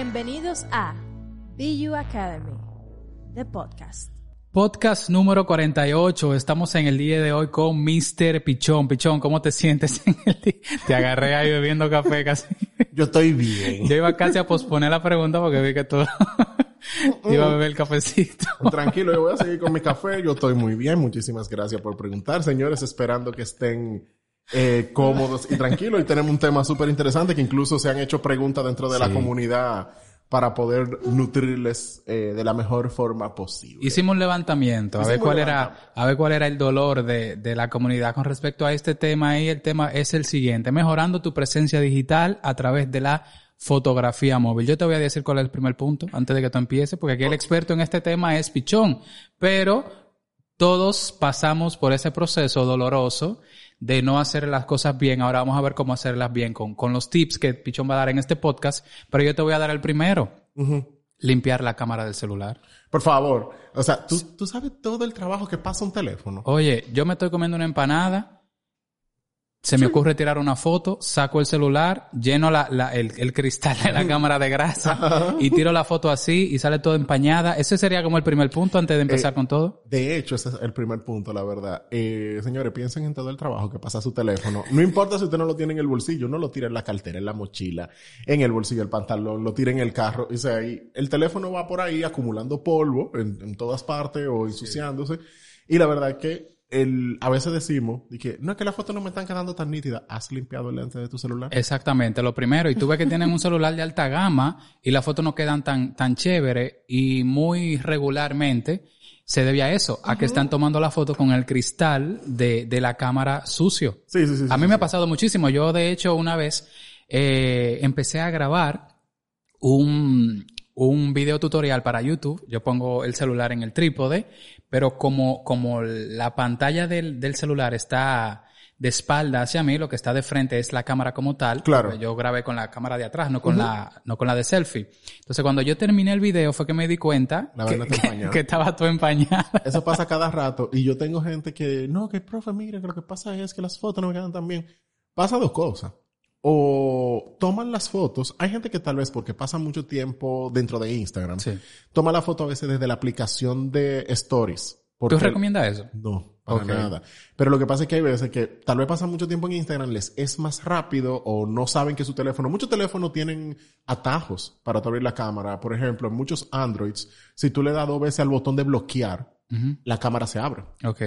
Bienvenidos a BU Academy, the podcast. Podcast número 48. Estamos en el día de hoy con Mr. Pichón. Pichón, ¿cómo te sientes en el día? Te agarré ahí bebiendo café casi. Yo estoy bien. Yo iba casi a posponer la pregunta porque vi que tú iba a beber el cafecito. Tranquilo, yo voy a seguir con mi café. Yo estoy muy bien. Muchísimas gracias por preguntar, señores. Esperando que estén eh, cómodos y tranquilos. Y tenemos un tema súper interesante que incluso se han hecho preguntas dentro de la comunidad para poder nutrirles eh, de la mejor forma posible. Hicimos un levantamiento a ver cuál era, a ver cuál era el dolor de, de la comunidad con respecto a este tema y el tema es el siguiente, mejorando tu presencia digital a través de la fotografía móvil. Yo te voy a decir cuál es el primer punto antes de que tú empieces, porque aquí el experto en este tema es Pichón, pero todos pasamos por ese proceso doloroso de no hacer las cosas bien. Ahora vamos a ver cómo hacerlas bien con, con los tips que Pichón va a dar en este podcast, pero yo te voy a dar el primero. Limpiar la cámara del celular. Por favor. O sea, ¿tú, tú sabes todo el trabajo que pasa un teléfono. Oye, yo me estoy comiendo una empanada. Se me ocurre tirar una foto, saco el celular, lleno la, la, el, el, cristal de la cámara de grasa y tiro la foto así y sale todo empañada. Ese sería como el primer punto antes de empezar Eh, con todo. De hecho, ese es el primer punto, la verdad. Eh, señores, piensen en todo el trabajo que pasa a su teléfono. No importa si usted no lo tiene en el bolsillo, no lo tira en la cartera, en la mochila, en el bolsillo del pantalón, lo tira en el carro. O sea, el teléfono va por ahí acumulando polvo en, en todas partes o ensuciándose. Y la verdad es que el, a veces decimos, de que, no es que las fotos no me están quedando tan nítidas, has limpiado el lente de tu celular. Exactamente, lo primero. Y tú ves que tienen un celular de alta gama y las fotos no quedan tan, tan chévere y muy regularmente se debe a eso, a que están tomando la foto con el cristal de, de la cámara sucio. Sí, sí, sí. A mí sí. me ha pasado muchísimo. Yo, de hecho, una vez eh, empecé a grabar un, un video tutorial para YouTube. Yo pongo el celular en el trípode, pero como, como la pantalla del, del celular está de espalda hacia mí, lo que está de frente es la cámara como tal. Claro. Yo grabé con la cámara de atrás, no con la, no con la de selfie. Entonces, cuando yo terminé el video fue que me di cuenta La que, estaba todo empañada. Eso pasa cada rato. Y yo tengo gente que, no, que profe, mire, que lo que pasa es que las fotos no me quedan tan bien. Pasa dos cosas. O toman las fotos. Hay gente que tal vez porque pasa mucho tiempo dentro de Instagram, Sí. toma la foto a veces desde la aplicación de Stories. ¿Tú recomiendas eso? No, para nada. Pero lo que pasa es que hay veces que tal vez pasan mucho tiempo en Instagram, les es más rápido o no saben que su teléfono, muchos teléfonos tienen atajos para abrir la cámara. Por ejemplo, en muchos Androids, si tú le das dos veces al botón de bloquear, la cámara se abre. Ok.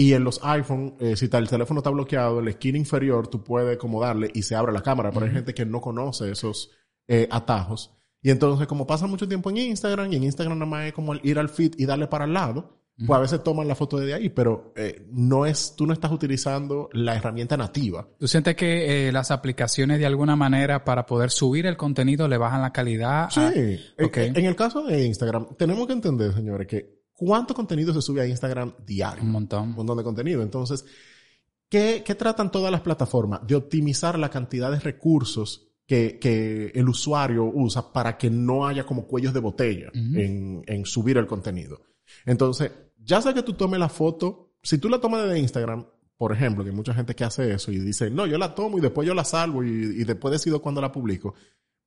Y en los iPhone, eh, si el teléfono está bloqueado, en la esquina inferior tú puedes como darle y se abre la cámara. Pero hay gente que no conoce esos eh, atajos. Y entonces, como pasa mucho tiempo en Instagram, y en Instagram nada más es como ir al feed y darle para el lado, pues a veces toman la foto desde ahí, pero eh, no es, tú no estás utilizando la herramienta nativa. ¿Tú sientes que las aplicaciones de alguna manera para poder subir el contenido le bajan la calidad? Sí. a- En- ok. En, en el caso de Instagram, tenemos que entender, señores, que cuánto contenido se sube a Instagram diario. Un montón. un montón de contenido. Entonces, ¿qué, qué tratan todas las plataformas? De optimizar la cantidad de recursos que, que el usuario usa para que no haya como cuellos de botella en, en subir el contenido. Entonces, ya sea que tú tomes la foto, si tú la tomas desde Instagram, por ejemplo, que hay mucha gente que hace eso y dice, no, yo la tomo y después yo la salvo y, y después decido cuándo la publico,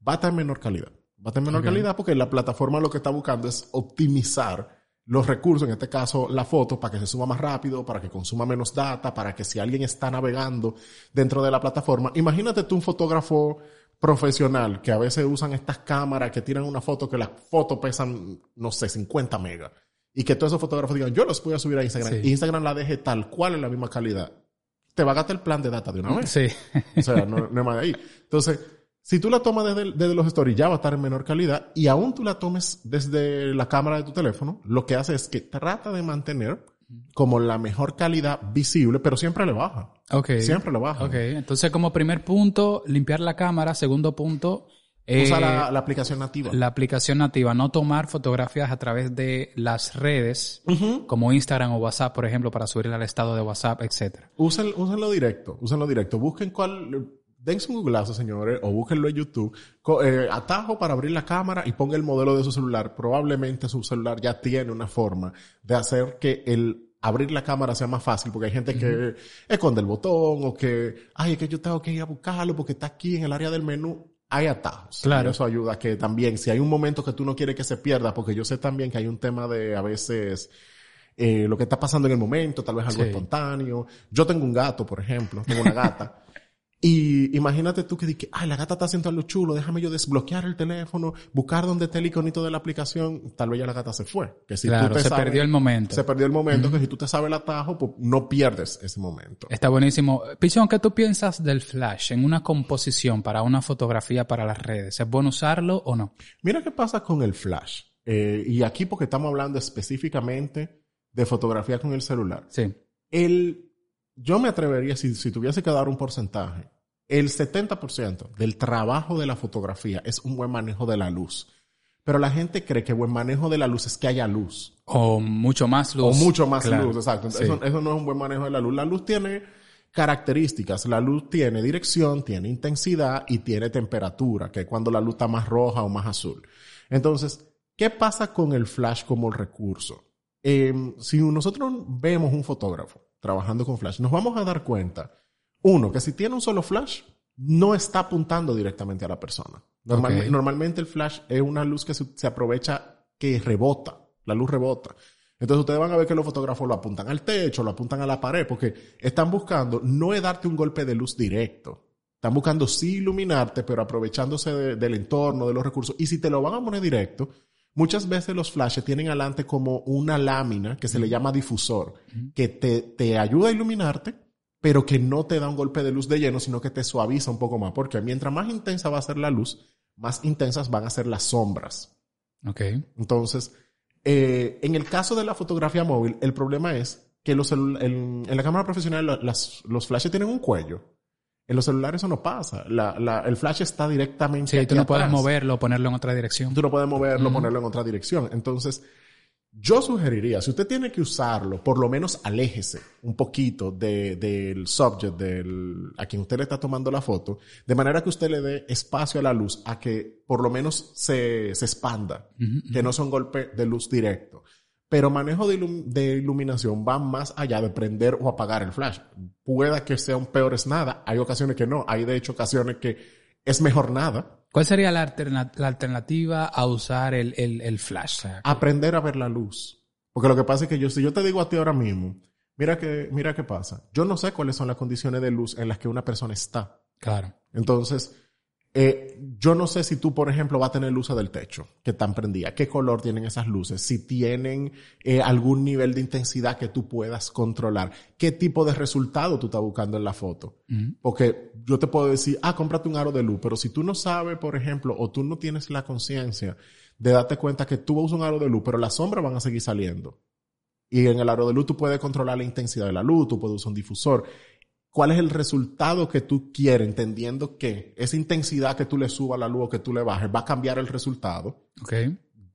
va a estar en menor calidad. Va a estar en menor calidad porque la plataforma lo que está buscando es optimizar los recursos, en este caso la foto, para que se suba más rápido, para que consuma menos data, para que si alguien está navegando dentro de la plataforma, imagínate tú un fotógrafo profesional que a veces usan estas cámaras que tiran una foto que las fotos pesan, no sé, 50 megas. Y que todos esos fotógrafos digan, yo los voy a subir a Instagram. Sí. Y Instagram la deje tal cual en la misma calidad. Te va a gastar el plan de data de una vez. Sí. O sea, no, no hay más de ahí. Entonces, si tú la tomas desde, desde los stories, ya va a estar en menor calidad. Y aún tú la tomes desde la cámara de tu teléfono, lo que hace es que trata de mantener como la mejor calidad visible, pero siempre le baja. Ok. Siempre le baja. Ok. Entonces, como primer punto, limpiar la cámara. Segundo punto, Usa eh, la, la aplicación nativa. la aplicación nativa, no tomar fotografías a través de las redes, como Instagram o WhatsApp, por ejemplo, para subir al estado de WhatsApp, etcétera. Usen, úsenlo directo, úsenlo directo. Busquen cuál, dense un googlazo, señores, o búsquenlo en YouTube. Eh, atajo para abrir la cámara y ponga el modelo de su celular. Probablemente su celular ya tiene una forma de hacer que el abrir la cámara sea más fácil, porque hay gente que esconde el botón o que, ay, es que yo tengo que ir a buscarlo porque está aquí en el área del menú. Hay atajos. Claro. Y eso ayuda que también, si hay un momento que tú no quieres que se pierda, porque yo sé también que hay un tema de a veces eh, lo que está pasando en el momento, tal vez algo Sí. espontáneo. Yo tengo un gato, por ejemplo, tengo una gata. Y imagínate tú que dices, ay, la gata está haciendo algo chulo, déjame yo desbloquear el teléfono, buscar dónde está el iconito de la aplicación, tal vez ya la gata se fue. Que si claro, tú te se sabes- perdió el momento. Se perdió el momento, que si tú te sabes el atajo, pues no pierdes ese momento. Está buenísimo. Pichón, ¿qué tú piensas del flash en una composición para una fotografía para las redes? ¿Es bueno usarlo o no? Mira qué pasa con el flash. Eh, y aquí porque estamos hablando específicamente de fotografía con el celular. Sí. El, yo me atrevería, si, si tuviese que dar un porcentaje, el 70% del trabajo de la fotografía es un buen manejo de la luz. Pero la gente cree que buen manejo de la luz es que haya luz. O mucho más luz. O mucho más Claro. luz, exacto. Sí. Eso, eso no es un buen manejo de la luz. La luz tiene características. La luz tiene dirección, tiene intensidad y tiene temperatura, que es cuando la luz está más roja o más azul. Entonces, ¿qué pasa con el flash como recurso? Eh, si nosotros vemos un fotógrafo trabajando con flash, nos vamos a dar cuenta, uno, que si tiene un solo flash, no está apuntando directamente a la persona. Normal-. Normalmente el flash es una luz que se, se aprovecha, que rebota, la luz rebota. Entonces ustedes van a ver que los fotógrafos lo apuntan al techo, lo apuntan a la pared, porque están buscando no es darte un golpe de luz directo. Están buscando sí iluminarte, pero aprovechándose de- del entorno, de los recursos. Y si te lo van a poner directo, muchas veces los flashes tienen adelante como una lámina que se le llama difusor, que te, te ayuda a iluminarte, pero que no te da un golpe de luz de lleno, sino que te suaviza un poco más. Porque mientras más intensa va a ser la luz, más intensas van a ser las sombras. Ok. Entonces, eh, en el caso de la fotografía móvil, el problema es que los en, en la cámara profesional las- los flashes tienen un cuello. En los celulares eso no pasa. La- la- el flash está directamente Sí, aquí tú no puedes moverlo o ponerlo en otra dirección. Tú no puedes moverlo, ponerlo en otra dirección. Entonces, yo sugeriría, si usted tiene que usarlo, por lo menos aléjese un poquito de- del subject, del, a quien usted le está tomando la foto, de manera que usted le dé espacio a la luz, a que por lo menos se, se expanda, que no sea un golpe de luz directo. Pero manejo de, ilum- de iluminación va más allá de prender o apagar el flash. Pueda que sea un peor es nada. Hay ocasiones que no. Hay de hecho ocasiones que es mejor nada. ¿Cuál sería la, alterna- la alternativa a usar el, el- el flash? O sea, aprender a ver la luz. Porque lo que pasa es que yo, si yo te digo a ti ahora mismo, mira que, mira qué pasa. Yo no sé cuáles son las condiciones de luz en las que una persona está. claro. Entonces, eh, yo no sé si tú, por ejemplo, vas a tener luces del techo que están prendidas. ¿Qué color tienen esas luces? Si tienen eh, algún nivel de intensidad que tú puedas controlar. ¿Qué tipo de resultado tú estás buscando en la foto? Porque yo te puedo decir, ah, cómprate un aro de luz, pero si tú no sabes, por ejemplo, o tú no tienes la conciencia de darte cuenta que tú usas un aro de luz, pero las sombras van a seguir saliendo. Y en el aro de luz tú puedes controlar la intensidad de la luz, tú puedes usar un difusor. ¿Cuál es el resultado que tú quieres? Entendiendo que esa intensidad que tú le subas a la luz o que tú le bajes va a cambiar el resultado. Ok.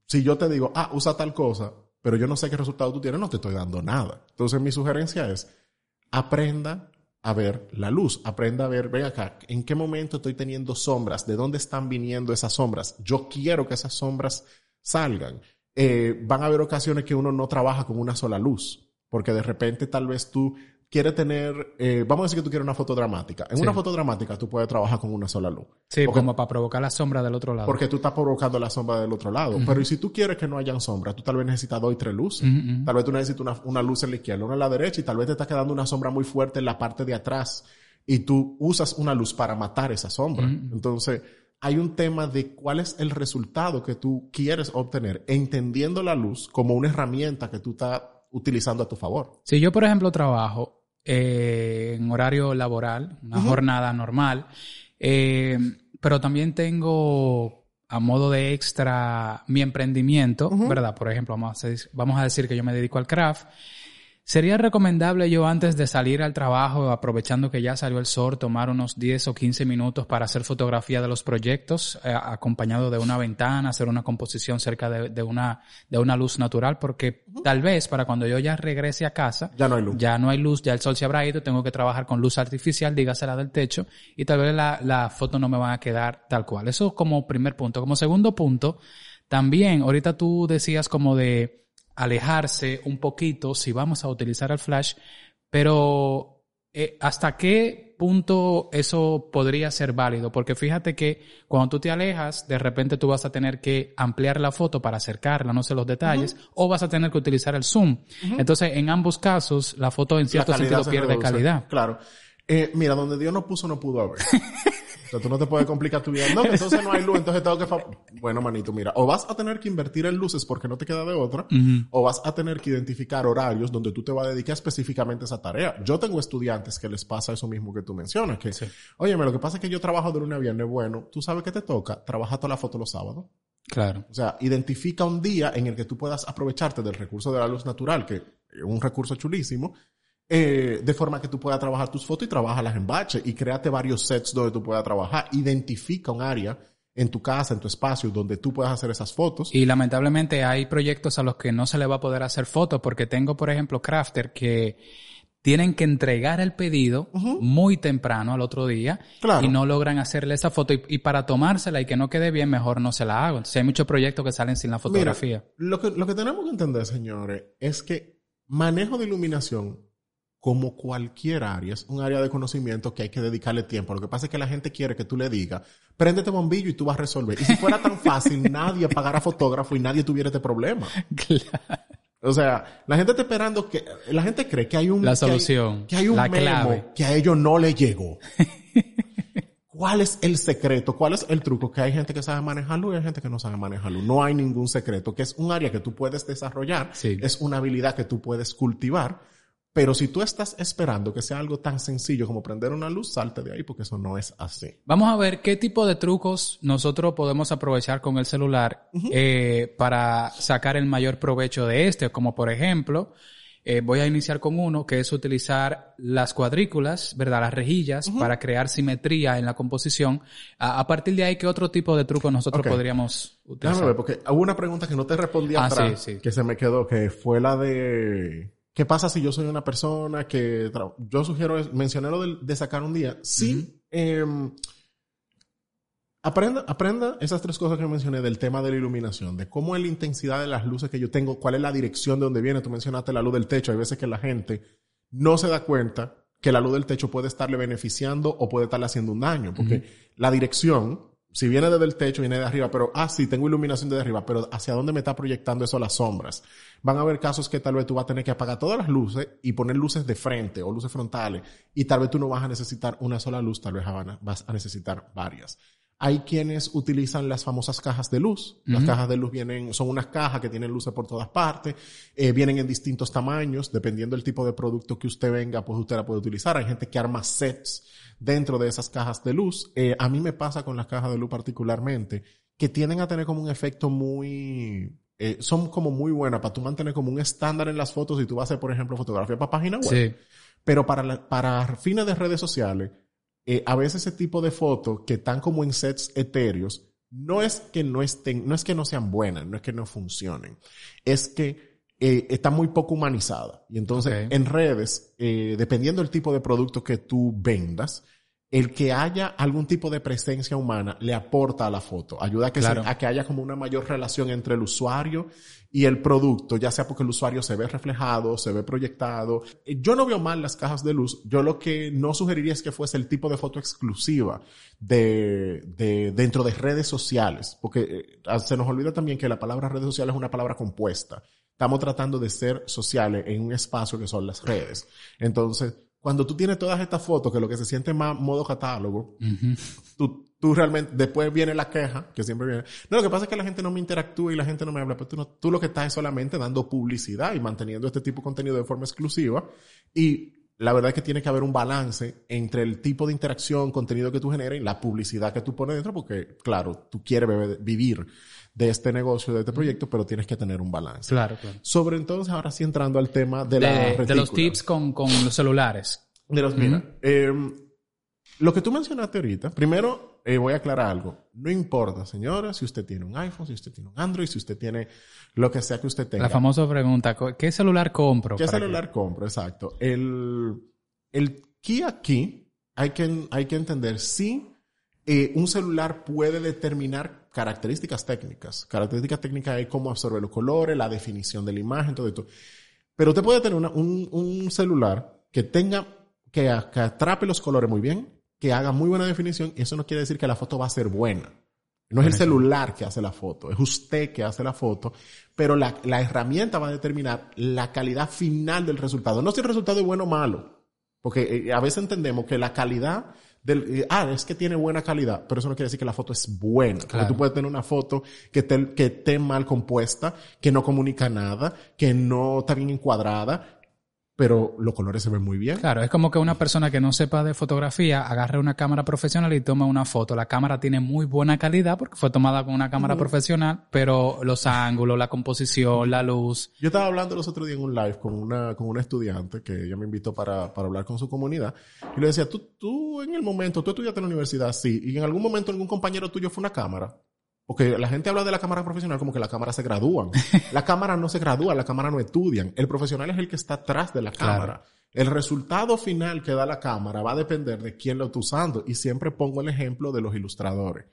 Si yo te digo, ah, usa tal cosa, pero yo no sé qué resultado tú tienes, no te estoy dando nada. Entonces mi sugerencia es, aprenda a ver la luz, aprenda a ver, ven acá, en qué momento estoy teniendo sombras, de dónde están viniendo esas sombras. Yo quiero que esas sombras salgan. Eh, van a haber ocasiones que uno no trabaja con una sola luz, porque de repente tal vez tú quieres tener, eh, vamos a decir que tú quieres una foto dramática. En Sí. una foto dramática tú puedes trabajar con una sola luz. Sí, Porque- como para provocar la sombra del otro lado. porque tú estás provocando la sombra del otro lado. Pero y si tú quieres que no hayan sombra, tú tal vez necesitas dos y tres luces. Tal vez tú necesitas una, una luz en la izquierda, una en la derecha, y tal vez te está quedando una sombra muy fuerte en la parte de atrás. Y tú usas una luz para matar esa sombra. Entonces, hay un tema de cuál es el resultado que tú quieres obtener, entendiendo la luz como una herramienta que tú estás utilizando a tu favor. Si yo, por ejemplo, trabajo eh, en horario laboral, una jornada normal, eh, pero también tengo a modo de extra mi emprendimiento, ¿verdad? Por ejemplo, vamos a, decir, vamos a decir que yo me dedico al craft. ¿Sería recomendable yo antes de salir al trabajo, aprovechando que ya salió el sol, tomar unos 10 o 15 minutos para hacer fotografía de los proyectos, eh, acompañado de una ventana, hacer una composición cerca de, una, de una luz natural? Porque tal vez para cuando yo ya regrese a casa, ya no hay luz. Ya no hay luz, ya el sol se habrá ido, tengo que trabajar con luz artificial, dígasela del techo, y tal vez la, la foto no me va a quedar tal cual. Eso como primer punto. Como segundo punto, también, ahorita tú decías como de alejarse un poquito si vamos a utilizar el flash, pero eh, ¿hasta qué punto eso podría ser válido? Porque fíjate que cuando tú te alejas, de repente tú vas a tener que ampliar la foto para acercarla, no sé los detalles, o vas a tener que utilizar el zoom. Entonces, en ambos casos, la foto en cierto sentido pierde calidad. Claro. Eh, mira, donde Dios no puso, no pudo haber. Entonces tú no te puedes complicar tu vida. No, entonces no hay luz, entonces tengo que... Bueno, manito, mira, o vas a tener que invertir en luces porque no te queda de otra, o vas a tener que identificar horarios donde tú te vas a dedicar específicamente a esa tarea. Yo tengo estudiantes que les pasa eso mismo que tú mencionas, que, sí. oye, lo que pasa es que yo trabajo de lunes a viernes, bueno, tú sabes que te toca, trabaja toda la foto los sábados. Claro. O sea, identifica un día en el que tú puedas aprovecharte del recurso de la luz natural, que es un recurso chulísimo, eh, de forma que tú puedas trabajar tus fotos y trabajarlas en bache y créate varios sets donde tú puedas trabajar. Identifica un área en tu casa, en tu espacio, donde tú puedas hacer esas fotos. Y lamentablemente hay proyectos a los que no se le va a poder hacer fotos porque tengo, por ejemplo, crafter que tienen que entregar el pedido muy temprano al otro día y no logran hacerle esa foto y, para tomársela y que no quede bien, mejor no se la hago. Entonces hay muchos proyectos que salen sin la fotografía. lo, que, lo que tenemos que entender, señores, es que manejo de iluminación como cualquier área, es un área de conocimiento que hay que dedicarle tiempo. Lo que pasa es que la gente quiere que tú le digas, préndete bombillo y tú vas a resolver. Y si fuera tan fácil, nadie pagara fotógrafo y nadie tuviera este problema. Claro. O sea, la gente está esperando que, la gente cree que hay un... La solución. Que hay, un la memo que a ellos no le llegó. ¿Cuál es el secreto? ¿Cuál es el truco? Que hay gente que sabe manejarlo y hay gente que no sabe manejarlo. No hay ningún secreto, que es un área que tú puedes desarrollar. Es una habilidad que tú puedes cultivar pero si tú estás esperando que sea algo tan sencillo como prender una luz, salte de ahí porque eso no es así. Vamos a ver qué tipo de trucos nosotros podemos aprovechar con el celular eh, para sacar el mayor provecho de este. Como por ejemplo, eh, voy a iniciar con uno que es utilizar las cuadrículas, ¿verdad? Las rejillas para crear simetría en la composición. A, partir de ahí, ¿qué otro tipo de trucos nosotros podríamos utilizar? Déjame ver, porque hubo una pregunta que no te respondí ah, atrás, que se me quedó, que fue la de ¿Qué pasa si yo soy una persona que... Yo sugiero, mencioné lo de, sacar un día. Sí, em, aprenda, aprenda esas tres cosas que mencioné del tema de la iluminación, de cómo es la intensidad de las luces que yo tengo, cuál es la dirección de donde viene. Tú mencionaste la luz del techo. Hay veces que la gente no se da cuenta que la luz del techo puede estarle beneficiando o puede estarle haciendo un daño, porque la dirección si viene desde el techo, viene de arriba, pero, ah, sí, tengo iluminación desde arriba, pero ¿hacia dónde me está proyectando eso las sombras? Van a haber casos que tal vez tú vas a tener que apagar todas las luces y poner luces de frente o luces frontales, y tal vez tú no vas a necesitar una sola luz, tal vez vas a necesitar varias. Hay quienes utilizan las famosas cajas de luz. Las cajas de luz vienen, son unas cajas que tienen luces por todas partes, eh, vienen en distintos tamaños, dependiendo del tipo de producto que usted venga, pues usted la puede utilizar. Hay gente que arma sets dentro de esas cajas de luz. Eh, a mí me pasa con las cajas de luz particularmente, que tienden a tener como un efecto muy, eh, son como muy buenas para tú mantener como un estándar en las fotos y tú vas a hacer, por ejemplo, fotografía para página web. Sí. Pero para, para fines de redes sociales, eh, a veces ese tipo de fotos que están como en sets etéreos, no es que no estén, no es que no sean buenas, no es que no funcionen, es que eh, está muy poco humanizada. Y entonces en redes, eh, dependiendo del tipo de producto que tú vendas, el que haya algún tipo de presencia humana le aporta a la foto, ayuda a que, a que haya como una mayor relación entre el usuario y el producto, ya sea porque el usuario se ve reflejado, se ve proyectado. Eh, yo no veo mal las cajas de luz, yo lo que no sugeriría es que fuese el tipo de foto exclusiva de, de dentro de redes sociales, porque se nos olvida también que la palabra redes sociales es una palabra compuesta. Estamos tratando de ser sociales en un espacio que son las redes. Entonces, cuando tú tienes todas estas fotos, que lo que se siente más modo catálogo, tú, tú realmente, después viene la queja, que siempre viene. No, lo que pasa es que la gente no me interactúa y la gente no me habla, pero tú, no, tú lo que estás es solamente dando publicidad y manteniendo este tipo de contenido de forma exclusiva. Y la verdad es que tiene que haber un balance entre el tipo de interacción, contenido que tú generas y la publicidad que tú pones dentro, porque, claro, tú quieres vivir de este negocio, de este proyecto, pero tienes que tener un balance. Claro, claro. Sobre entonces, ahora sí entrando al tema de, la De los tips con, con los celulares. De los, mira, eh, lo que tú mencionaste ahorita, primero eh, voy a aclarar algo. No importa, señora, si usted tiene un iPhone, si usted tiene un Android, si usted tiene lo que sea que usted tenga. La famosa pregunta, ¿qué celular compro? ¿Qué celular compro? Exacto. El, el key aquí, hay que, hay que entender si eh, un celular puede determinar características técnicas. Características técnicas es cómo absorbe los colores, la definición de la imagen, todo esto. Pero usted puede tener un, un, celular que tenga, que atrape los colores muy bien, que haga muy buena definición y eso no quiere decir que la foto va a ser buena. No es el celular que hace la foto, es usted que hace la foto, pero la, la, herramienta va a determinar la calidad final del resultado. No si el resultado es bueno o malo, porque eh, a veces entendemos que la calidad del, eh, ah, es que tiene buena calidad, pero eso no quiere decir que la foto es buena. Porque tú puedes tener una foto que, te, que esté mal compuesta, que no comunica nada, que no está bien encuadrada, pero los colores se ven muy bien. Claro, es como que una persona que no sepa de fotografía agarre una cámara profesional y toma una foto. La cámara tiene muy buena calidad porque fue tomada con una cámara profesional, pero los ángulos, la composición, la luz. Yo estaba hablando los otros días en un live con una, con una estudiante que ella me invitó para, para hablar con su comunidad y le decía, tú, tú en el momento, tú estudiaste en la universidad, sí, y en algún momento algún compañero tuyo fue una cámara. Porque la gente habla de la cámara profesional como que la cámara se gradúan. La cámara no se gradúa, la cámara no estudian. El profesional es el que está atrás de la cámara. El resultado final que da la cámara va a depender de quién lo está usando. Y siempre pongo el ejemplo de los ilustradores.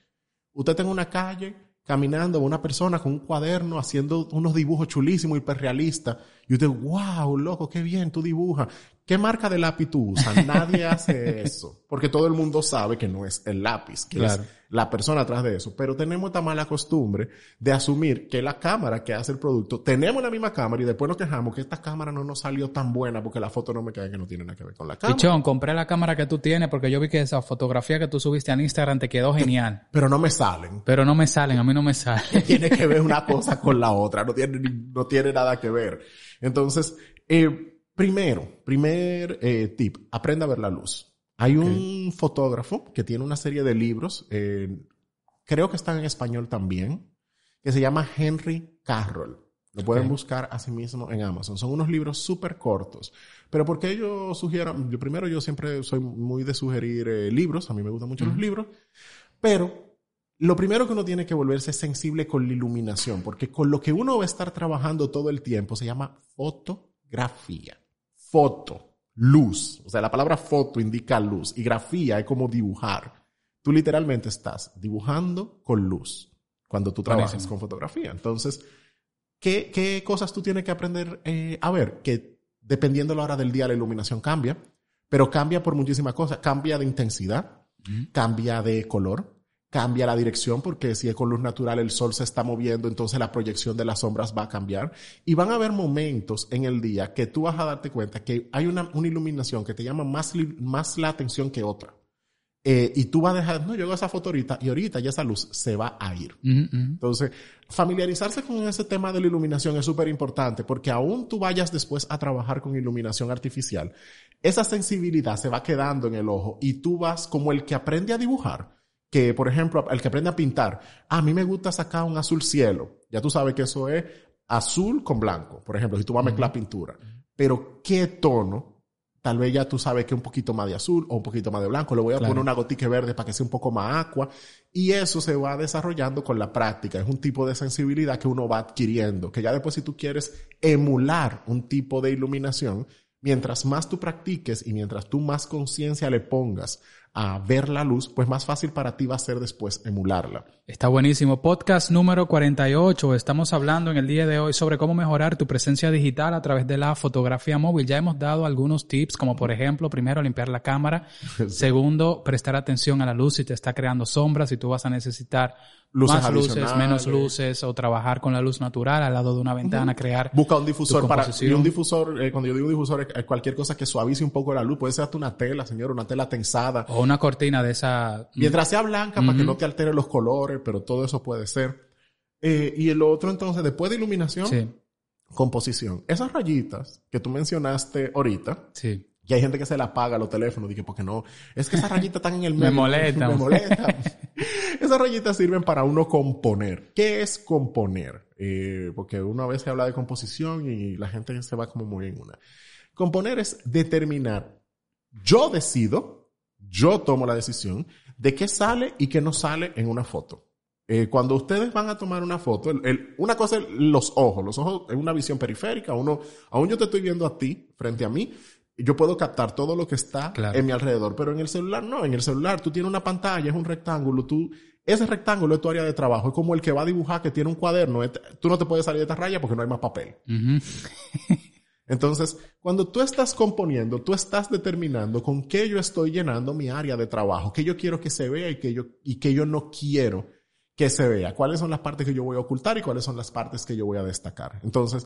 Usted está en una calle caminando, una persona con un cuaderno haciendo unos dibujos chulísimos, hiperrealistas. Y usted, wow, loco, qué bien, tú dibujas. ¿Qué marca de lápiz tú usas? Nadie hace eso. Porque todo el mundo sabe que no es el lápiz, que es la persona atrás de eso. Pero tenemos esta mala costumbre de asumir que la cámara que hace el producto, tenemos la misma cámara y después nos quejamos que esta cámara no nos salió tan buena porque la foto no me cae que no tiene nada que ver con la cámara. Pichón, compré la cámara que tú tienes porque yo vi que esa fotografía que tú subiste en Instagram te quedó genial. Pero no me salen. Pero no me salen, a mí no me salen. tiene que ver una cosa con la otra, no tiene, no tiene nada que ver. Entonces, eh, Primero, primer eh, tip, aprenda a ver la luz. Hay un fotógrafo que tiene una serie de libros, eh, creo que están en español también, que se llama Henry Carroll. Lo pueden buscar así mismo en Amazon. Son unos libros súper cortos. Pero ¿por qué yo sugiero? Yo primero, yo siempre soy muy de sugerir eh, libros. A mí me gustan mucho los libros. Pero lo primero que uno tiene que volverse sensible con la iluminación, porque con lo que uno va a estar trabajando todo el tiempo se llama fotografía foto, luz. O sea, la palabra foto indica luz y grafía es como dibujar. Tú literalmente estás dibujando con luz cuando tú trabajas con fotografía. Entonces, ¿qué, ¿qué, cosas tú tienes que aprender eh, a ver? Que dependiendo de la hora del día la iluminación cambia, pero cambia por muchísimas cosas. Cambia de intensidad, cambia de color, cambia la dirección porque si es con luz natural el sol se está moviendo, entonces la proyección de las sombras va a cambiar. Y van a haber momentos en el día que tú vas a darte cuenta que hay una, una iluminación que te llama más, más la atención que otra. Eh, y tú vas a dejar, no, yo hago esa foto ahorita y ahorita ya esa luz se va a ir. Entonces, familiarizarse con ese tema de la iluminación es súper importante porque aún tú vayas después a trabajar con iluminación artificial, esa sensibilidad se va quedando en el ojo y tú vas como el que aprende a dibujar que, por ejemplo, el que aprende a pintar, a mí me gusta sacar un azul cielo. Ya tú sabes que eso es azul con blanco, por ejemplo, si tú vas a mezclar pintura. Pero, ¿qué tono? Tal vez ya tú sabes que un poquito más de azul o un poquito más de blanco. Le voy a poner una gotica verde para que sea un poco más agua. Y eso se va desarrollando con la práctica. Es un tipo de sensibilidad que uno va adquiriendo. Que ya después si tú quieres emular un tipo de iluminación, mientras más tú practiques y mientras tú más conciencia le pongas a ver la luz, pues más fácil para ti va a ser después emularla. Está buenísimo. Podcast número 48. Estamos hablando en el día de hoy sobre cómo mejorar tu presencia digital a través de la fotografía móvil. Ya hemos dado algunos tips, como por ejemplo, primero, limpiar la cámara. Segundo, prestar atención a la luz si te está creando sombras, y tú vas a necesitar luces más luces, menos luces, o trabajar con la luz natural al lado de una ventana, crear. Busca un difusor para. Y un difusor, eh, cuando yo digo difusor, es cualquier cosa que suavice un poco la luz. Puede ser hasta una tela, señor, una tela tensada. O una cortina de esa. Mientras sea blanca, para que no te altere los colores, pero todo eso puede ser. Eh, y el otro, entonces, después de iluminación, composición. Esas rayitas que tú mencionaste ahorita, sí. Y hay gente que se la apaga los teléfonos, dije, porque no, es que esas rayitas están en el medio. me molesta. Me molesta. esas rayitas sirven para uno componer. ¿Qué es componer? Eh, porque uno a veces habla de composición y la gente se va como muy en una. Componer es determinar, yo decido, yo tomo la decisión de qué sale y qué no sale en una foto. Eh, cuando ustedes van a tomar una foto, una cosa es los ojos. Los ojos es una visión periférica. Uno, aún yo te estoy viendo a ti, frente a mí, yo puedo captar todo lo que está en mi alrededor, pero en el celular no, en el celular tú tienes una pantalla, es un rectángulo, tú, ese rectángulo es tu área de trabajo, es como el que va a dibujar que tiene un cuaderno, tú no te puedes salir de esta raya porque no hay más papel. Entonces, cuando tú estás componiendo, tú estás determinando con qué yo estoy llenando mi área de trabajo, qué yo quiero que se vea y qué yo, y qué yo no quiero que se vea, cuáles son las partes que yo voy a ocultar y cuáles son las partes que yo voy a destacar. Entonces,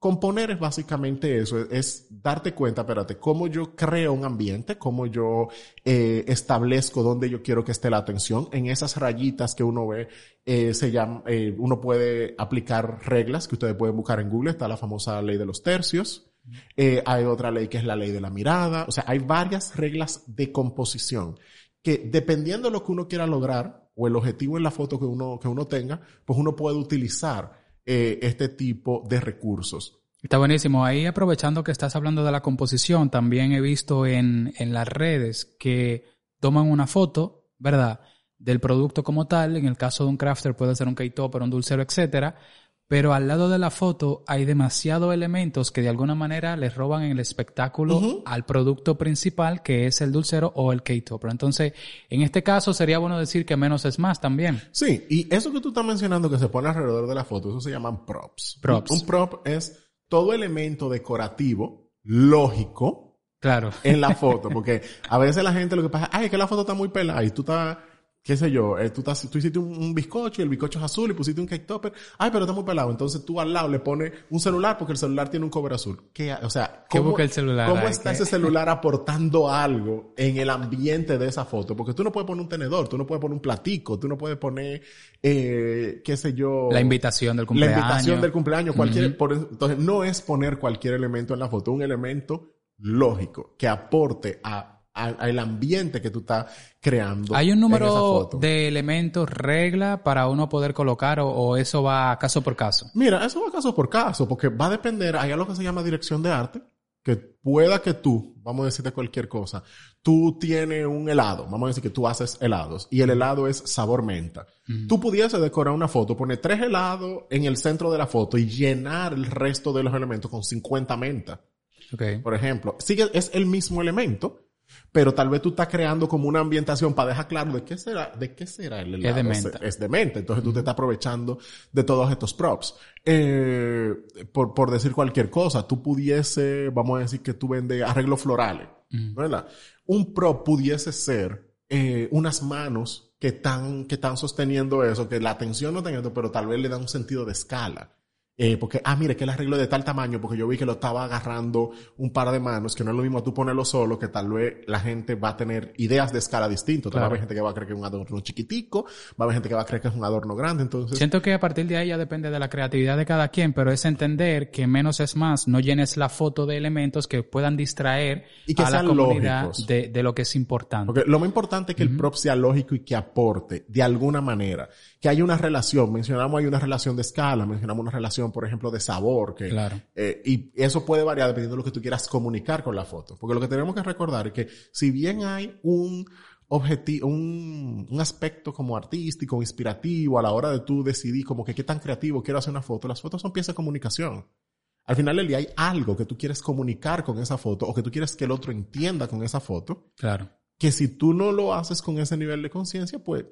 Componer es básicamente eso, es, darte cuenta, espérate, cómo yo creo un ambiente, cómo yo eh, establezco dónde yo quiero que esté la atención. En esas rayitas que uno ve, eh, se llama, eh, uno puede aplicar reglas que ustedes pueden buscar en Google. Está la famosa ley de los tercios. Hay otra ley que es la ley de la mirada. O sea, hay varias reglas de composición que dependiendo de lo que uno quiera lograr o el objetivo en la foto que uno, que uno tenga, pues uno puede utilizar eh, este tipo de recursos. Está buenísimo. Ahí aprovechando que estás hablando de la composición, también he visto en, en las redes que toman una foto, ¿verdad? Del producto como tal. En el caso de un crafter puede ser un K-topper, un dulcero, etcétera pero al lado de la foto hay demasiados elementos que de alguna manera les roban el espectáculo al producto principal que es el dulcero o el keto. Pero entonces, en este caso sería bueno decir que menos es más también. Sí, y eso que tú estás mencionando que se pone alrededor de la foto, eso se llaman props. Props. Un prop es todo elemento decorativo, lógico, Claro. en la foto, porque a veces la gente lo que pasa, ay, es que la foto está muy pelada y tú estás qué sé yo, eh, tú, tú, hiciste un, bizcocho y el bizcocho es azul y pusiste un cake topper. Ay, pero está muy pelado. Entonces tú al lado le pones un celular porque el celular tiene un cover azul. ¿Qué, o sea, ¿cómo, el celular ¿cómo está ese celular aportando algo en el ambiente de esa foto? Porque tú no puedes poner un tenedor, tú no puedes poner un platico, tú no puedes poner, eh, qué sé yo. La invitación del cumpleaños. La invitación del cumpleaños. Cualquier, entonces no es poner cualquier elemento en la foto, un elemento lógico que aporte a al ambiente que tú estás creando. ¿Hay un número de elementos, regla para uno poder colocar o, eso va caso por caso? Mira, eso va caso por caso, porque va a depender, hay algo que se llama dirección de arte, que pueda que tú, vamos a decirte cualquier cosa, tú tienes un helado, vamos a decir que tú haces helados y el helado es sabor menta. Tú pudieses decorar una foto, poner tres helados en el centro de la foto y llenar el resto de los elementos con 50 menta. Okay. Por ejemplo, sigue, es el mismo elemento, pero tal vez tú estás creando como una ambientación para dejar claro de qué será, de qué será el helado. Es de menta. Es, de menta. Entonces tú te estás aprovechando de todos estos props. Eh, por, por decir cualquier cosa, tú pudiese, vamos a decir que tú vendes arreglos florales, ¿verdad? Un prop pudiese ser eh, unas manos que están, que están sosteniendo eso, que la atención no teniendo, pero tal vez le da un sentido de escala. Eh, porque, ah, mire, que el arreglo de tal tamaño, porque yo vi que lo estaba agarrando un par de manos, que no es lo mismo tú ponerlo solo, que tal vez la gente va a tener ideas de escala distintas. Va a haber gente que va a creer que es un adorno chiquitico, va a haber gente que va a creer que es un adorno grande, entonces... Siento que a partir de ahí ya depende de la creatividad de cada quien, pero es entender que menos es más, no llenes la foto de elementos que puedan distraer y que a la comunidad de, de, lo que es importante. Porque lo más importante es que el prop sea lógico y que aporte de alguna manera, que haya una relación, mencionamos hay una relación de escala, mencionamos una relación por ejemplo, de sabor. Que, claro. Eh, y eso puede variar dependiendo de lo que tú quieras comunicar con la foto. Porque lo que tenemos que recordar es que si bien hay un objetivo, un, un, aspecto como artístico, inspirativo a la hora de tú decidir como que qué tan creativo quiero hacer una foto, las fotos son piezas de comunicación. Al final del día hay algo que tú quieres comunicar con esa foto o que tú quieres que el otro entienda con esa foto. Claro. Que si tú no lo haces con ese nivel de conciencia, pues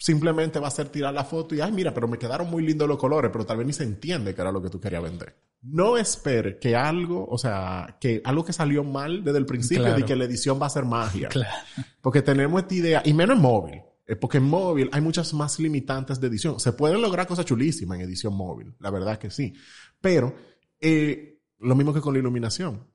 simplemente va a ser tirar la foto y, ay, mira, pero me quedaron muy lindos los colores, pero tal vez ni se entiende que era lo que tú querías vender. No espere que algo, o sea, que algo que salió mal desde el principio y que la edición va a ser magia. Claro. Porque tenemos esta idea, y menos en móvil. Porque en móvil hay muchas más limitantes de edición. Se pueden lograr cosas chulísimas en edición móvil, la verdad que sí. Pero, eh, lo mismo que con la iluminación.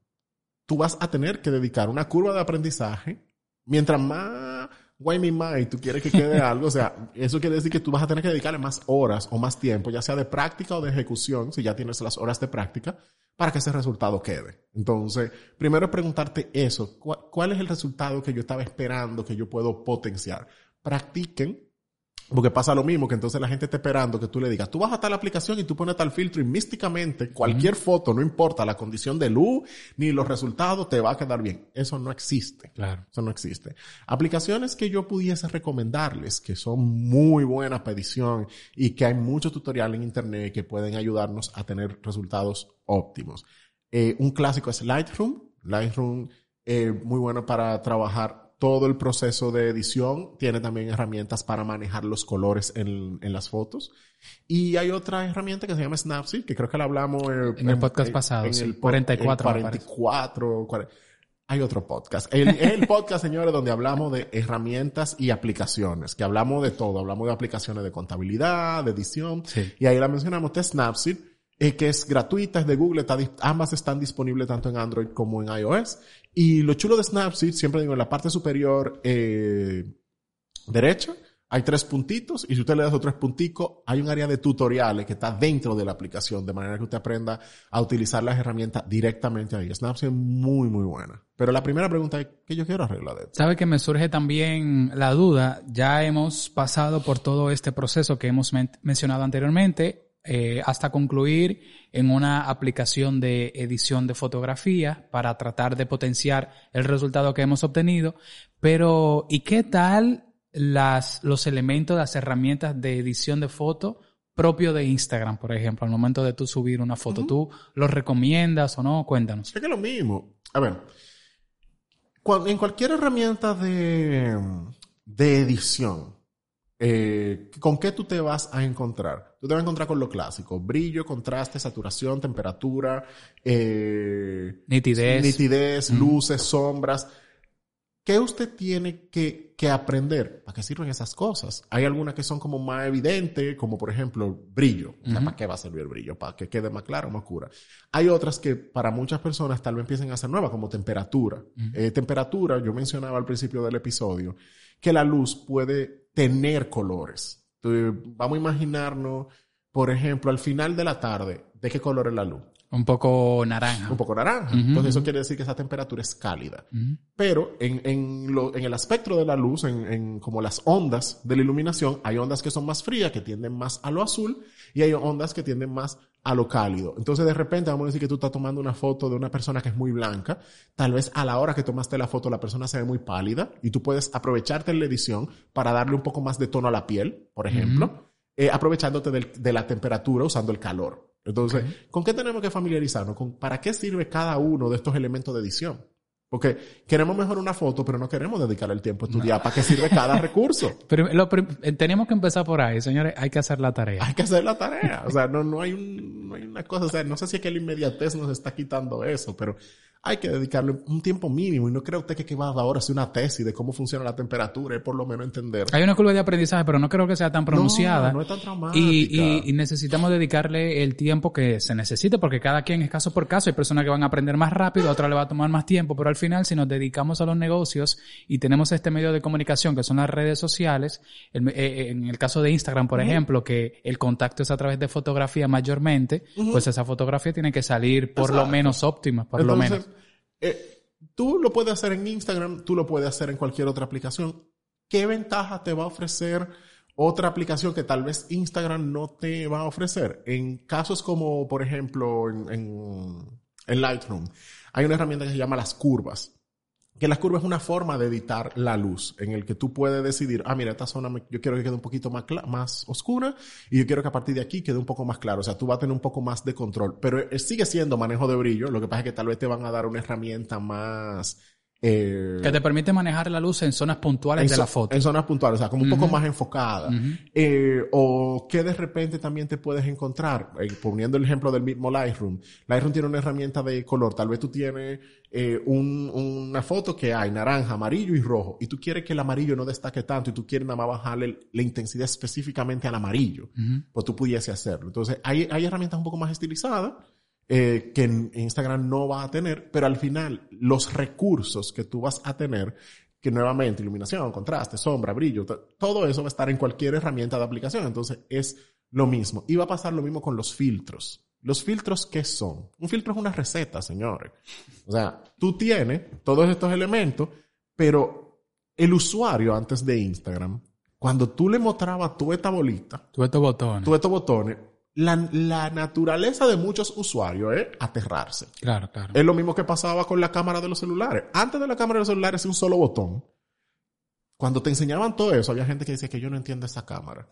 Tú vas a tener que dedicar una curva de aprendizaje. Mientras más guay más y tú quieres que quede algo, o sea, eso quiere decir que tú vas a tener que dedicarle más horas o más tiempo, ya sea de práctica o de ejecución, si ya tienes las horas de práctica, para que ese resultado quede. Entonces, primero preguntarte eso, ¿cuál, es el resultado que yo estaba esperando que yo puedo potenciar? Practiquen porque pasa lo mismo, que entonces la gente está esperando que tú le digas, tú vas a tal aplicación y tú pones tal filtro y místicamente cualquier foto, no importa la condición de luz ni los resultados, te va a quedar bien. Eso no existe. Claro. Eso no existe. Aplicaciones que yo pudiese recomendarles, que son muy buenas para edición y que hay muchos tutoriales en internet que pueden ayudarnos a tener resultados óptimos. Eh, un clásico es Lightroom. Lightroom, eh, muy bueno para trabajar todo el proceso de edición. Tiene también herramientas para manejar los colores en, en las fotos. Y hay otra herramienta que se llama Snapseed, que creo que la hablamos eh, en, el podcast pasado. En el 44. 44. hay otro podcast. El, el podcast, señores, donde hablamos de herramientas y aplicaciones, que hablamos de todo. Hablamos de aplicaciones de contabilidad, de edición. Y ahí la mencionamos de Snapseed eh, que es gratuita, es de Google, ambas están disponibles tanto en Android como en iOS. Y lo chulo de Snapseed, siempre digo, en la parte superior eh, derecha, hay tres puntitos y si usted le da esos tres punticos, hay un área de tutoriales que está dentro de la aplicación, de manera que usted aprenda a utilizar las herramientas directamente ahí. Snapseed es muy, muy buena. Pero la primera pregunta es, ¿qué yo quiero arreglar de esto? Sabe que me surge también la duda. Ya hemos pasado por todo este proceso que hemos mencionado anteriormente eh, hasta concluir en una aplicación de edición de fotografía para tratar de potenciar el resultado que hemos obtenido. Pero, ¿y qué tal las, los elementos, las herramientas de edición de foto propio de Instagram, por ejemplo, al momento de tú subir una foto? ¿Tú los recomiendas o no? Cuéntanos. Es que lo mismo. A ver, en cualquier herramienta de, de edición, eh, ¿con qué tú te vas a encontrar? Tú te vas a encontrar con lo clásico, brillo, contraste, saturación, temperatura, eh, nitidez, nitidez luces, sombras. ¿Qué usted tiene que, que, aprender? ¿Para qué sirven esas cosas? Hay algunas que son como más evidentes, como por ejemplo brillo. ¿Para qué va a servir el brillo? Para que quede más claro, más oscura. Hay otras que para muchas personas tal vez empiecen a ser nuevas, como temperatura. Eh, temperatura, yo mencionaba al principio del episodio, que la luz puede tener colores. Vamos a imaginarnos, por ejemplo, al final de la tarde, ¿de qué color es la luz? Un poco naranja. Un poco naranja. Entonces eso quiere decir que esa temperatura es cálida. Pero en, en, lo, en, el espectro de la luz, en, en, como las ondas de la iluminación, hay ondas que son más frías, que tienden más a lo azul, y hay ondas que tienden más a lo cálido. Entonces de repente vamos a decir que tú estás tomando una foto de una persona que es muy blanca. Tal vez a la hora que tomaste la foto la persona se ve muy pálida y tú puedes aprovecharte en la edición para darle un poco más de tono a la piel, por ejemplo, eh, aprovechándote de la temperatura usando el calor. Entonces, ¿con qué tenemos que familiarizarnos? ¿Con ¿Para qué sirve cada uno de estos elementos de edición? Porque queremos mejor una foto, pero no queremos dedicar el tiempo a estudiar para qué sirve cada recurso. Pero eh, tenemos que empezar por ahí, señores. Hay que hacer la tarea. Hay que hacer la tarea. O sea, no, no, hay, no hay una cosa. O sea, no sé si es que la inmediatez nos está quitando eso, pero hay que dedicarle un tiempo mínimo y no creo usted que, que va ahora hacer una tesis de cómo funciona la temperatura y por lo menos entender. Hay una curva de aprendizaje, pero no creo que sea tan pronunciada. No, no es tan traumática. Y, y, necesitamos dedicarle el tiempo que se necesite porque cada quien es caso por caso. Hay personas que van a aprender más rápido, otras le va a tomar más tiempo, pero al final si nos dedicamos a los negocios y tenemos este medio de comunicación que son las redes sociales, eh, eh, en el caso de Instagram, por ejemplo, que el contacto es a través de fotografía mayormente, pues esa fotografía tiene que salir por lo menos óptima, por lo menos. Eh, tú lo puedes hacer en Instagram, tú lo puedes hacer en cualquier otra aplicación. ¿Qué ventaja te va a ofrecer otra aplicación que tal vez Instagram no te va a ofrecer? En casos como, por ejemplo, en Lightroom, hay una herramienta que se llama las curvas que la curva es una forma de editar la luz, en el que tú puedes decidir, ah, mira, esta zona yo quiero que quede un poquito más, más oscura y yo quiero que a partir de aquí quede un poco más claro. O sea, tú vas a tener un poco más de control, pero eh, sigue siendo manejo de brillo. Lo que pasa es que tal vez te van a dar una herramienta más eh, que te permite manejar la luz en zonas puntuales de la foto. En zonas puntuales, o sea, como un poco más enfocada. eh, o que de repente también te puedes encontrar, eh, poniendo el ejemplo del mismo Lightroom. Lightroom tiene una herramienta de color. Tal vez tú tienes un, una foto que hay naranja, amarillo y rojo, y tú quieres que el amarillo no destaque tanto y tú quieres nada más bajarle la intensidad específicamente al amarillo. Pues tú pudiese hacerlo. Entonces, hay, hay herramientas un poco más estilizadas eh, que en Instagram no va a tener, pero al final los recursos que tú vas a tener que nuevamente iluminación, contraste, sombra, brillo, todo eso va a estar en cualquier herramienta de aplicación. Entonces es lo mismo. Y va a pasar lo mismo con los filtros. ¿Los filtros qué son? Un filtro es una receta, señores. O sea, tú tienes todos estos elementos, pero el usuario antes de Instagram, cuando tú le mostrabas tu esta bolita, tú estos botones, tú estos botones, la, naturaleza de muchos usuarios es aterrarse. Claro, claro. Es lo mismo que pasaba con la cámara de los celulares. Antes de la cámara de los celulares es un solo botón. Cuando te enseñaban todo eso, había gente que decía que yo no entiendo esa cámara.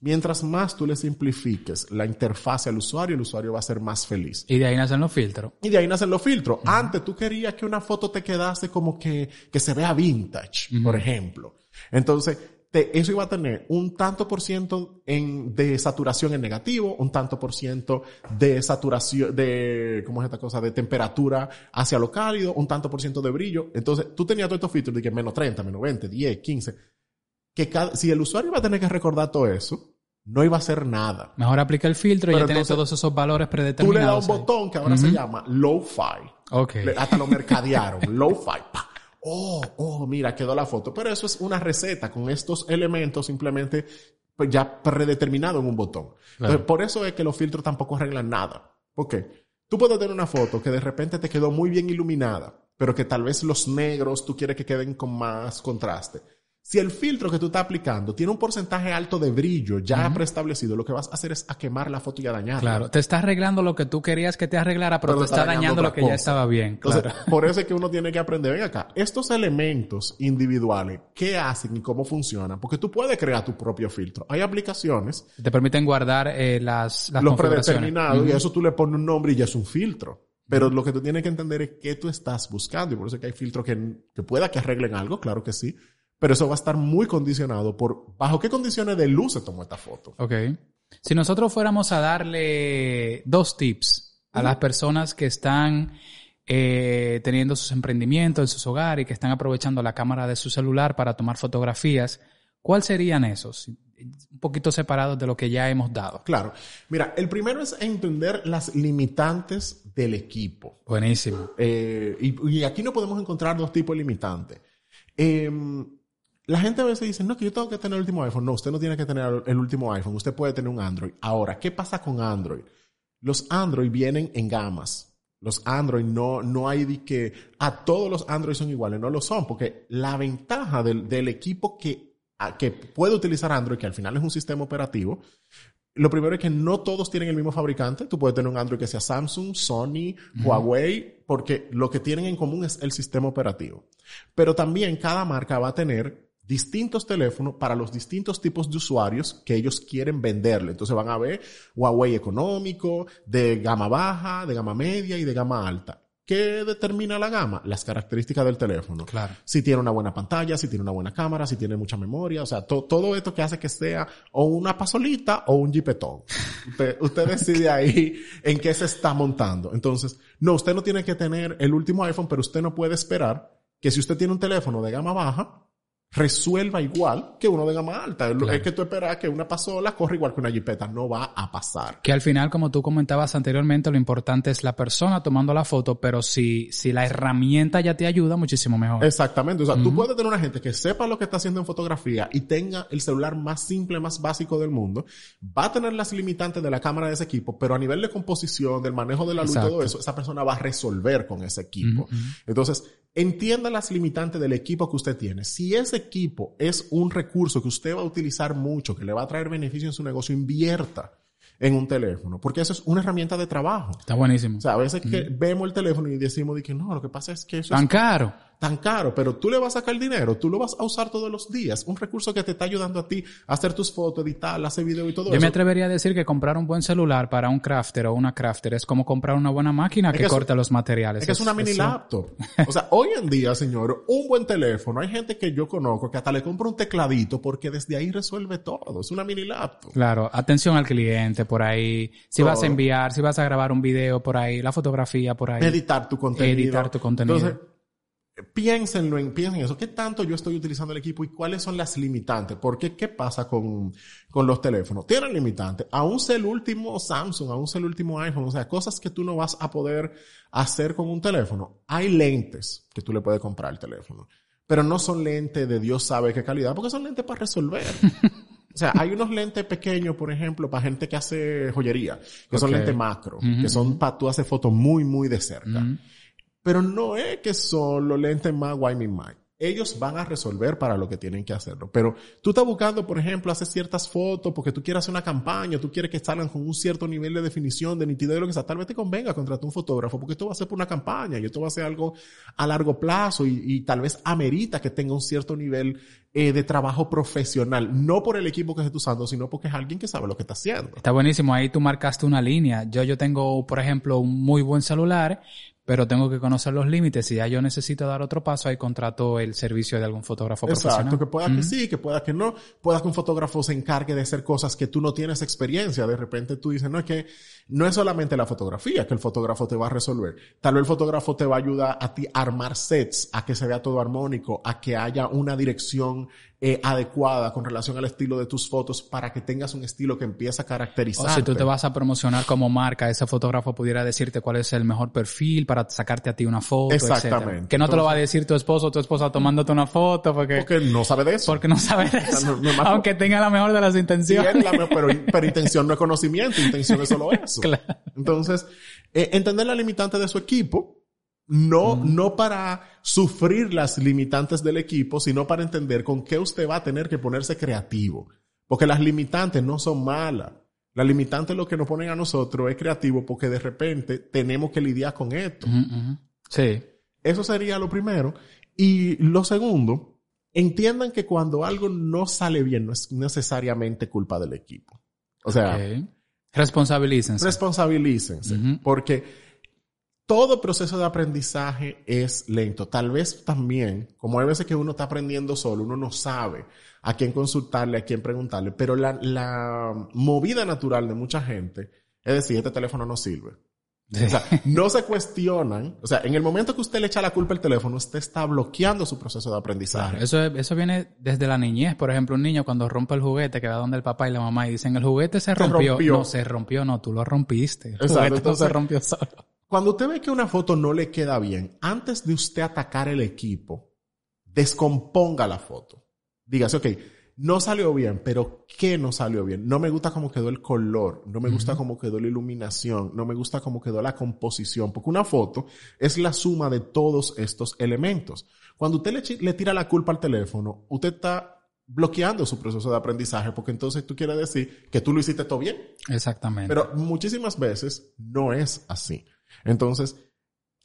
Mientras más tú le simplifiques la interfaz al usuario, el usuario va a ser más feliz. Y de ahí nacen los filtros. Y de ahí nacen los filtros. Antes tú querías que una foto te quedase como que, que se vea vintage, por ejemplo. Entonces, eso iba a tener un tanto por ciento en, de saturación en negativo, un tanto por ciento de saturación, de, ¿cómo es esta cosa? De temperatura hacia lo cálido, un tanto por ciento de brillo. Entonces, tú tenías todos estos filtros de que menos 30, menos 20, 10, 15. Que cada, si el usuario iba a tener que recordar todo eso, no iba a hacer nada. Mejor aplica el filtro y ya tiene todos esos valores predeterminados. Tú le das un botón que ahora se llama low-fi. Ok. hasta lo mercadearon. low-fi oh, oh, mira, quedó la foto. Pero eso es una receta con estos elementos simplemente pues, ya predeterminado en un botón. por eso es que los filtros tampoco arreglan nada. qué? tú puedes tener una foto que de repente te quedó muy bien iluminada, pero que tal vez los negros tú quieres que queden con más contraste. Si el filtro que tú estás aplicando tiene un porcentaje alto de brillo ya preestablecido, lo que vas a hacer es a quemar la foto y a dañarla. Claro, te está arreglando lo que tú querías que te arreglara, pero, te está, dañando, lo que ya estaba bien. Entonces, por eso es que uno tiene que aprender, ven acá, estos elementos individuales, ¿qué hacen y cómo funcionan? Porque tú puedes crear tu propio filtro. Hay aplicaciones. Te permiten guardar eh, las, las Los predeterminados y a eso tú le pones un nombre y ya es un filtro. Pero lo que tú tienes que entender es qué tú estás buscando y por eso es que hay filtros que, que pueda que arreglen algo, claro que sí pero eso va a estar muy condicionado por bajo qué condiciones de luz se tomó esta foto. Ok. Si nosotros fuéramos a darle dos tips a las personas que están eh, teniendo sus emprendimientos en sus hogares y que están aprovechando la cámara de su celular para tomar fotografías, ¿cuáles serían esos? Un poquito separados de lo que ya hemos dado. Claro. Mira, el primero es entender las limitantes del equipo. Buenísimo. Eh, y, aquí no podemos encontrar dos tipos de limitantes. Eh, la gente a veces dice, no, que yo tengo que tener el último iPhone. No, usted no tiene que tener el último iPhone. Usted puede tener un Android. Ahora, ¿qué pasa con Android? Los Android vienen en gamas. Los Android no, no hay de que a todos los Android son iguales. No lo son, porque la ventaja del, del equipo que, que puede utilizar Android, que al final es un sistema operativo, lo primero es que no todos tienen el mismo fabricante. Tú puedes tener un Android que sea Samsung, Sony, Huawei, porque lo que tienen en común es el sistema operativo. Pero también cada marca va a tener distintos teléfonos para los distintos tipos de usuarios que ellos quieren venderle. Entonces van a ver Huawei económico, de gama baja, de gama media y de gama alta. ¿Qué determina la gama? Las características del teléfono. Claro. Si tiene una buena pantalla, si tiene una buena cámara, si tiene mucha memoria, o sea, todo esto que hace que sea o una pasolita o un jipetón. Usted, usted decide ahí en qué se está montando. Entonces, no, usted no tiene que tener el último iPhone, pero usted no puede esperar que si usted tiene un teléfono de gama baja, resuelva igual que uno de gama alta. Es que tú esperas que una pasola corra igual que una jipeta. No va a pasar. Que al final, como tú comentabas anteriormente, lo importante es la persona tomando la foto, pero si, si la herramienta ya te ayuda, muchísimo mejor. Exactamente. O sea, tú puedes tener una gente que sepa lo que está haciendo en fotografía y tenga el celular más simple, más básico del mundo. Va a tener las limitantes de la cámara de ese equipo, pero a nivel de composición, del manejo de la luz y todo eso, esa persona va a resolver con ese equipo. Entonces, Entienda las limitantes del equipo que usted tiene. Si ese equipo es un recurso que usted va a utilizar mucho, que le va a traer beneficio en su negocio, invierta en un teléfono, porque eso es una herramienta de trabajo. Está buenísimo. O sea, a veces que vemos el teléfono y decimos que no, lo que pasa es que eso Tan caro tan caro, pero tú le vas a sacar dinero, tú lo vas a usar todos los días. Un recurso que te está ayudando a ti a hacer tus fotos, editar, hacer video y todo eso. Yo me atrevería a decir que comprar un buen celular para un crafter o una crafter es como comprar una buena máquina que, corta los materiales. Es que es, una mini laptop. o sea, hoy en día, señor, un buen teléfono, hay gente que yo conozco que hasta le compra un tecladito porque desde ahí resuelve todo. Es una mini laptop. Claro, atención al cliente por ahí. Si vas a enviar, si vas a grabar un video por ahí, la fotografía por ahí. Editar tu contenido. Editar tu contenido piénsenlo en, piensen en eso. ¿Qué tanto yo estoy utilizando el equipo y cuáles son las limitantes? Porque, ¿qué pasa con, con los teléfonos? Tienen limitantes. Aún sea el último Samsung, aún sea el último iPhone, o sea, cosas que tú no vas a poder hacer con un teléfono. Hay lentes que tú le puedes comprar al teléfono. pero no son lentes de Dios sabe qué calidad, porque son lentes para resolver. O sea, hay unos lentes pequeños, por ejemplo, para gente que hace joyería, que son lentes macro, que son para tú hacer fotos muy, muy de cerca. Pero no es que son los lentes más Wyoming Mike ellos van a resolver para lo que tienen que hacerlo. Pero tú estás buscando, por ejemplo, hacer ciertas fotos porque tú quieres hacer una campaña, tú quieres que salgan con un cierto nivel de definición, de nitidez de lo que sea. Tal vez te convenga contratar un fotógrafo porque esto va a ser por una campaña y esto va a ser algo a largo plazo y, tal vez amerita que tenga un cierto nivel eh, de trabajo profesional. No por el equipo que estés usando, sino porque es alguien que sabe lo que está haciendo. Está buenísimo. Ahí tú marcaste una línea. Yo, yo tengo, por ejemplo, un muy buen celular, pero tengo que conocer los límites. Si ya yo necesito dar otro paso, ahí contrato el servicio de algún fotógrafo profesional. Exacto, que pueda que sí, que pueda que no, pueda que un fotógrafo se encargue de hacer cosas que tú no tienes experiencia. De repente tú dices, no es que no es solamente la fotografía que el fotógrafo te va a resolver. Tal vez el fotógrafo te va a ayudar a ti a armar sets, a que se vea todo armónico, a que haya una dirección eh, adecuada con relación al estilo de tus fotos para que tengas un estilo que empiece a caracterizar. O si tú te vas a promocionar como marca, ese fotógrafo pudiera decirte cuál es el mejor perfil para sacarte a ti una foto, Exactamente. Que no te lo va a decir tu esposo o tu esposa tomándote una foto porque... Porque no sabe de eso. Porque no sabe de eso. Aunque tenga la mejor de las intenciones. pero, pero intención no es conocimiento, intención es solo eso. Claro. Entonces, eh, entender la limitante de su equipo, no, no para sufrir las limitantes del equipo, sino para entender con qué usted va a tener que ponerse creativo. Porque las limitantes no son malas. Las limitantes lo que nos ponen a nosotros es creativo porque de repente tenemos que lidiar con esto. Sí. Eso sería lo primero. Y lo segundo, entiendan que cuando algo no sale bien no es necesariamente culpa del equipo. O sea, Responsabilícense. Responsabilícense. Porque todo proceso de aprendizaje es lento. Tal vez también, como hay veces que uno está aprendiendo solo, uno no sabe a quién consultarle, a quién preguntarle, pero la, la movida natural de mucha gente es decir, este teléfono no sirve. O sea, no se cuestionan. O sea, en el momento que usted le echa la culpa al teléfono, usted está bloqueando su proceso de aprendizaje. eso, eso viene desde la niñez. Por ejemplo, un niño cuando rompe el juguete, que va donde el papá y la mamá y dicen, el juguete se rompió. No, se rompió, no, tú lo rompiste. El juguete no se rompió solo. Cuando usted ve que una foto no le queda bien, antes de usted atacar el equipo, descomponga la foto. Dígase, ok, no salió bien, pero ¿qué no salió bien? No me gusta cómo quedó el color, no me gusta cómo quedó la iluminación, no me gusta cómo quedó la composición, porque una foto es la suma de todos estos elementos. Cuando usted le, tira la culpa al teléfono, usted está bloqueando su proceso de aprendizaje, porque entonces tú quieres decir que tú lo hiciste todo bien. Exactamente. Pero muchísimas veces no es así. Entonces,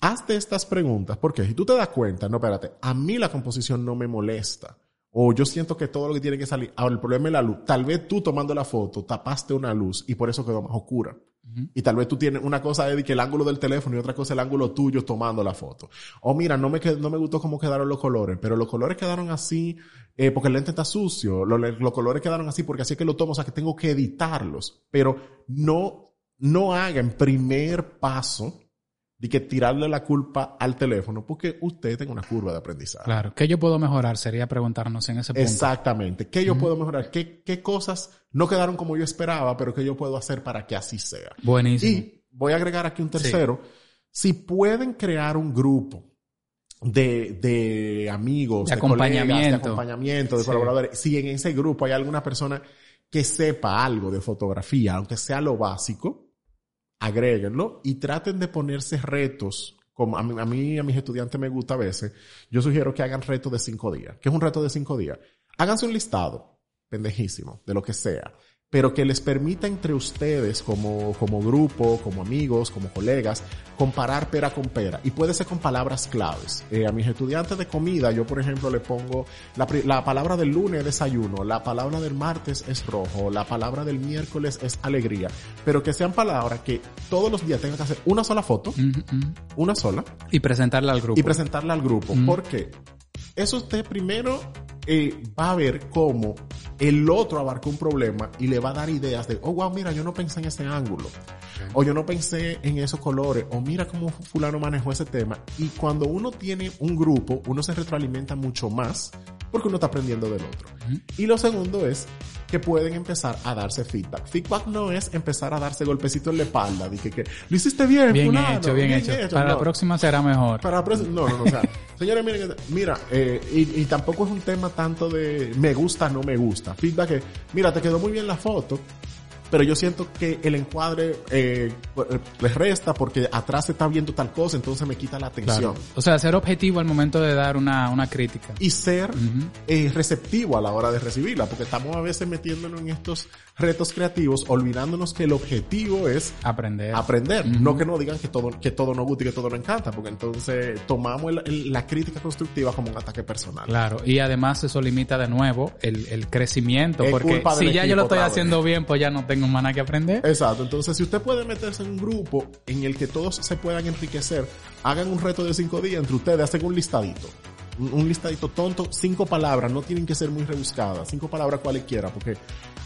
hazte estas preguntas, porque si tú te das cuenta, no, espérate, a mí la composición no me molesta o yo siento que todo lo que tiene que salir, ahora el problema es la luz. Tal vez tú tomando la foto tapaste una luz y por eso quedó más oscura. Y tal vez tú tienes una cosa de que el ángulo del teléfono y otra cosa el ángulo tuyo tomando la foto. O mira, no me, no me gustó cómo quedaron los colores, pero los colores quedaron así eh, porque el lente está sucio. Los, los colores quedaron así porque así es que lo tomo, o sea que tengo que editarlos. Pero no, no hagan primer paso de que tirarle la culpa al teléfono porque usted tiene una curva de aprendizaje. Claro. ¿Qué yo puedo mejorar? Sería preguntarnos en ese punto. Exactamente. ¿Qué yo puedo mejorar? ¿Qué, ¿Qué cosas no quedaron como yo esperaba, pero qué yo puedo hacer para que así sea? Buenísimo. Y voy a agregar aquí un tercero. Si pueden crear un grupo de, de amigos, de, acompañamiento, de acompañamiento, de colaboradores, si en ese grupo hay alguna persona que sepa algo de fotografía, aunque sea lo básico, agréguenlo y traten de ponerse retos. Como a mí, a a mis estudiantes me gusta a veces, yo sugiero que hagan retos de cinco días. ¿Qué es un reto de cinco días? Háganse un listado, pendejísimo, de lo que sea pero que les permita entre ustedes como, como grupo, como amigos, como colegas, comparar pera con pera. Y puede ser con palabras claves. Eh, a mis estudiantes de comida, yo por ejemplo le pongo la, la palabra del lunes desayuno, la palabra del martes es rojo, la palabra del miércoles es alegría. Pero que sean palabras que todos los días tengan que hacer una sola foto, una sola. Y presentarla al grupo. Y presentarla al grupo. ¿Por qué? Eso usted primero eh, va a ver cómo el otro abarca un problema y le va a dar ideas de, oh, wow, mira, yo no pensé en ese ángulo. O yo no pensé en esos colores. O mira cómo fulano manejó ese tema. Y cuando uno tiene un grupo, uno se retroalimenta mucho más porque uno está aprendiendo del otro. Y lo segundo es que pueden empezar a darse feedback. Feedback no es empezar a darse golpecitos en la espalda, de que, lo hiciste bien, Bien fulano, hecho, bien, hecho. Para la próxima será mejor. Para la próxima- no, no, no, o sea, señores, miren, mira, eh, y, y tampoco es un tema tanto de me gusta, no me gusta. Feedback es, mira, te quedó muy bien la foto, pero yo siento que el encuadre eh, les resta porque atrás se está viendo tal cosa, entonces me quita la atención. Claro. O sea, ser objetivo al momento de dar una, una crítica. Y ser eh, receptivo a la hora de recibirla, porque estamos a veces metiéndonos en estos retos creativos, olvidándonos que el objetivo es Aprender. aprender, no que nos digan que todo, que todo nos gusta y que todo nos encanta, porque entonces tomamos el- el- la crítica constructiva como un ataque personal. Claro, y además eso limita de nuevo el, el crecimiento, Es porque si ya yo lo estoy haciendo bien, pues ya no tengo más nada que aprender. Exacto, entonces si usted puede meterse en un grupo en el que todos se puedan enriquecer, hagan un reto de cinco días entre ustedes, hacen un listadito. Un listadito tonto, cinco palabras, no tienen que ser muy rebuscadas, cinco palabras cualquiera, porque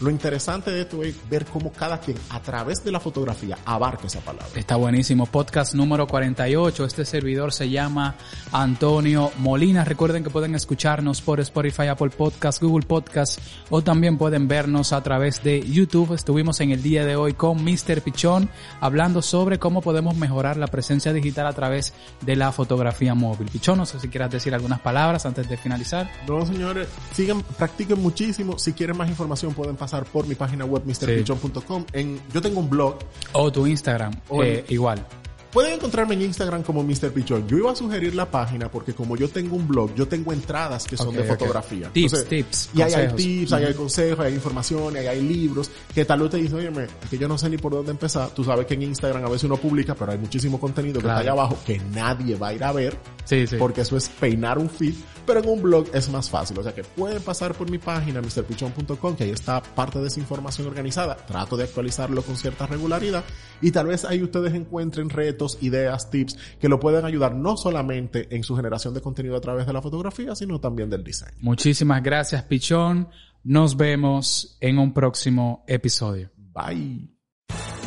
lo interesante de esto es ver cómo cada quien a través de la fotografía abarca esa palabra. Está buenísimo. Podcast número 48. Este servidor se llama Antonio Molina. Recuerden que pueden escucharnos por Spotify, Apple Podcast, Google Podcast o también pueden vernos a través de YouTube. Estuvimos en el día de hoy con Mr. Pichón hablando sobre cómo podemos mejorar la presencia digital a través de la fotografía móvil. Pichón, no sé si quieras decir algunas palabras antes de finalizar. No, señores, sigan, practiquen muchísimo. Si quieren más información pueden pasar por mi página web mrpichon.com. En, yo tengo un blog. O tu Instagram, O eh, el- igual. Pueden encontrarme en Instagram como Mr. Pichon. Yo iba a sugerir la página porque como yo tengo un blog, yo tengo entradas que son Ok, de fotografía. Tips, tips, Y ahí hay tips, ahí hay consejos, ahí hay información, ahí hay libros, que tal vez te dicen, oye, que yo no sé ni por dónde empezar. Tú sabes que en Instagram a veces uno publica, pero hay muchísimo contenido que Claro. está allá abajo que nadie va a ir a ver Sí, sí. porque eso es peinar un feed, pero en un blog es más fácil. O sea que pueden pasar por mi página, mrpichon.com, que ahí está parte de esa información organizada. Trato de actualizarlo con cierta regularidad y tal vez ahí ustedes encuentren retos, ideas, tips que lo pueden ayudar no solamente en su generación de contenido a través de la fotografía, sino también del diseño. Muchísimas gracias, Pichón. Nos vemos en un próximo episodio. Bye.